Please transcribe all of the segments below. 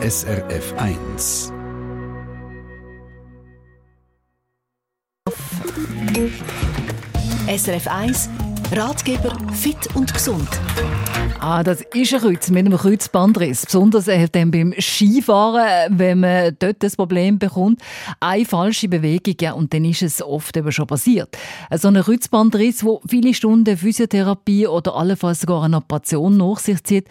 SRF 1. SRF 1 Ratgeber fit und gesund. Ah, das ist ein Kreuz mit einem Kreuzbandriss. Besonders äh, dann beim Skifahren, wenn man dort das Problem bekommt. Eine falsche Bewegung, ja, und dann ist es oft eben schon passiert. So ein Kreuzbandriss, wo viele Stunden Physiotherapie oder allenfalls sogar eine Operation nach sich zieht,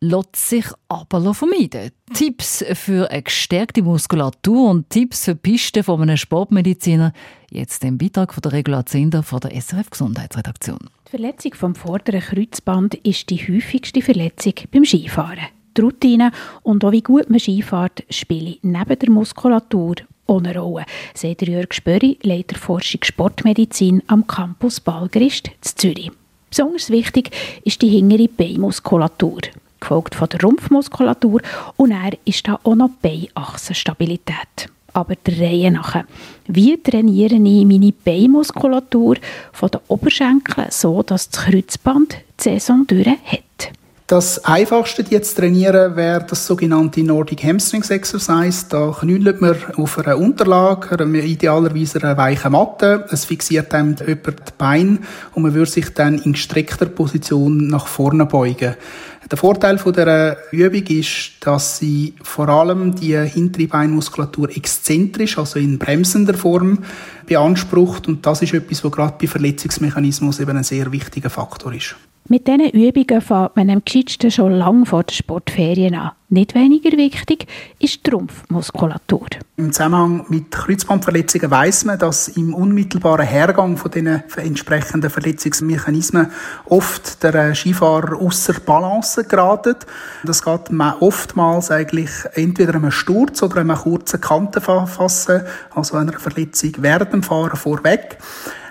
lässt sich aber vermeiden. Tipps für eine gestärkte Muskulatur und Tipps für Pisten von einem Sportmediziner. Jetzt im Beitrag von der Regula Zender von der SRF Gesundheitsredaktion. Die Verletzung vom vorderen Kreuzband ist die häufigste Verletzung beim Skifahren. Die Routine und auch wie gut man Skifährt spielen neben der Muskulatur ohne Rolle, sagt Jörg Spöri, Leiter Forschung Sportmedizin am Campus Balgrist in Zürich. Besonders wichtig ist die hintere Beinmuskulatur, gefolgt von der Rumpfmuskulatur und er ist da auch noch Beinachsenstabilität aber der Reihe nach. Wie trainiere ich meine Beinmuskulatur von den Oberschenkeln, so dass das Kreuzband die Saison durch hat? Das einfachste jetzt trainieren wäre das sogenannte Nordic Hamstrings Exercise. Da knüllt man auf einer Unterlage, idealerweise einer weichen Matte. Es fixiert einem über die Beine und man würde sich dann in gestreckter Position nach vorne beugen. Der Vorteil von der Übung ist, dass sie vor allem die hintere Beinmuskulatur exzentrisch, also in bremsender Form, beansprucht. Und das ist etwas, was gerade bei Verletzungsmechanismus eben ein sehr wichtiger Faktor ist. Mit diesen Übungen fängt man am gescheitsten schon lange vor der Sportferien an. Nicht weniger wichtig ist die Rumpfmuskulatur. Im Zusammenhang mit Kreuzbandverletzungen weiß man, dass im unmittelbaren Hergang von den entsprechenden Verletzungsmechanismen oft der Skifahrer außer Balance geratet. Das geht oftmals eigentlich entweder einem Sturz oder einem kurzen Kantenfassen, also einer Verletzung während dem Fahren vorweg.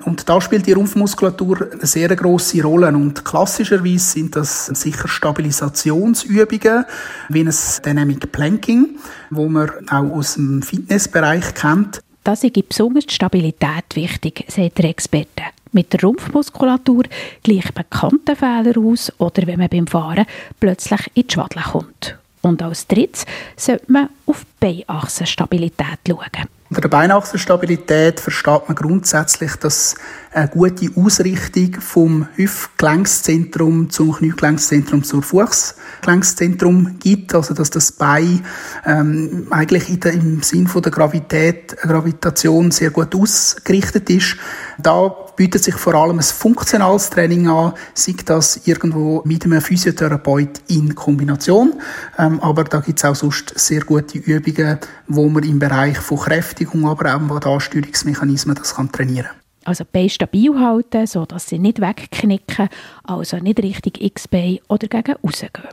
Und da spielt die Rumpfmuskulatur eine sehr große Rolle. Und klassischerweise sind das sicher Stabilisationsübungen, wie ein Dynamic Planking, wo man auch aus dem Fitnessbereich kennt. Das ist besonders die Stabilität wichtig, sagt der Experte. Mit der Rumpfmuskulatur gleicht man Kantenfehler aus oder wenn man beim Fahren plötzlich in die Schwadle kommt. Und als drittes sollte man auf Beinachsenstabilität schauen. Unter der Beinachsenstabilität versteht man grundsätzlich, dass eine gute Ausrichtung vom Hüftgelenkszentrum zum Kniegelenkszentrum zur Fußgelenkszentrum gibt, also dass das Bein ähm, eigentlich in der, im Sinn von der Gravität, Gravitation sehr gut ausgerichtet ist. Da bietet sich vor allem ein funktionales Training an, sei das irgendwo mit einem Physiotherapeut in Kombination. Ähm, aber da gibt es auch sonst sehr gute Übungen, wo man im Bereich von Kräftigung, aber auch von Ansteuerungsmechanismen das kann trainieren also die Beine stabil halten, sodass sie nicht wegknicken, also nicht richtig X-Bein oder gegen rausgehen.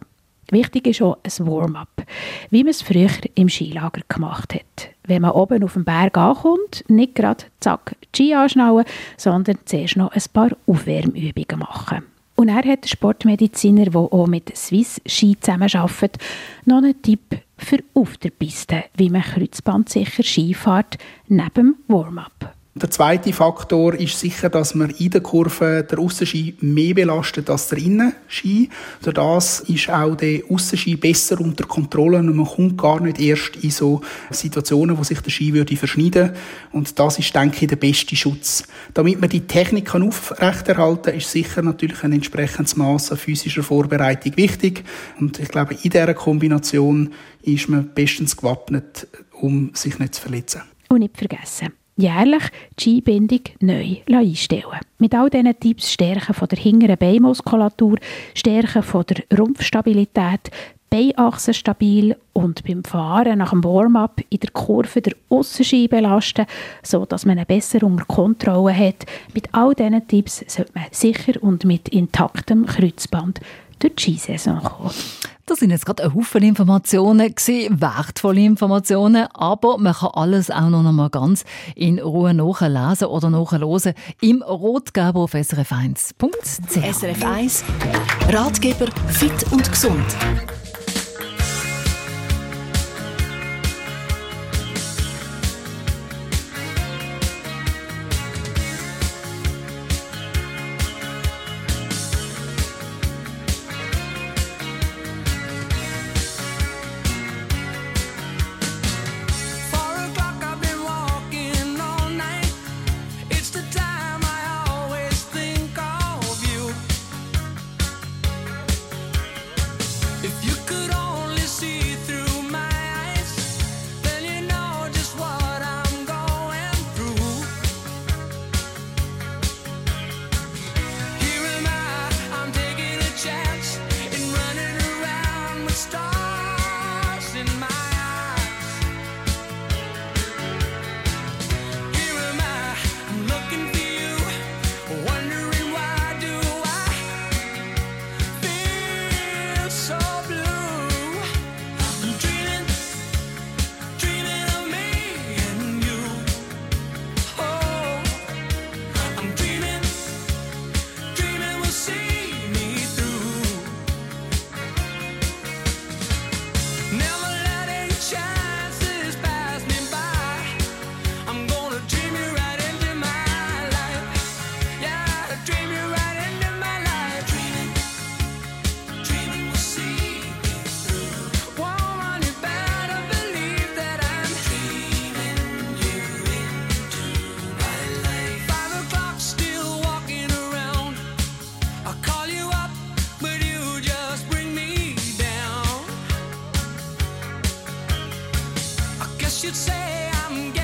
Wichtig ist auch ein Warm-up, wie man es früher im Skilager gemacht hat. Wenn man oben auf dem Berg ankommt, nicht gerade zack Ski anschnallen, sondern zuerst noch ein paar Aufwärmübungen machen. Und er hat der Sportmediziner, der auch mit Swiss Ski zusammenarbeitet, noch einen Tipp für auf der Piste, wie man kreuzbandsicher Skifahrt neben dem Warm-up. Der zweite Faktor ist sicher, dass man in der Kurve der Aussenski mehr belastet als der Innenski. Das ist auch der Aussenski besser unter Kontrolle und man kommt gar nicht erst in so Situationen, wo sich der Ski würde verschneiden Und das ist, denke ich, der beste Schutz. Damit man die Technik kann aufrechterhalten ist sicher natürlich ein entsprechendes Maß an physischer Vorbereitung wichtig. Und ich glaube, in dieser Kombination ist man bestens gewappnet, um sich nicht zu verletzen. Und nicht vergessen, jährlich die Skibindung neu einstellen. Mit all diesen Tipps Stärken von der hinteren Beinmuskulatur, Stärken von der Rumpfstabilität, Beinachse stabil und beim Fahren nach dem Warm-up in der Kurve der Aussenski belasten, sodass man eine besser unter Kontrolle hat. Mit all diesen Tipps sollte man sicher und mit intaktem Kreuzband durch die Skisaison kommen. Das sind jetzt gerade ein Haufen Informationen gewesen, wertvolle Informationen, aber man kann alles auch noch einmal ganz in Ruhe nachlesen oder nachhören im Rotgeber auf srf1.ch. SRF 1 Ratgeber fit und gesund. I guess you'd say I'm getting.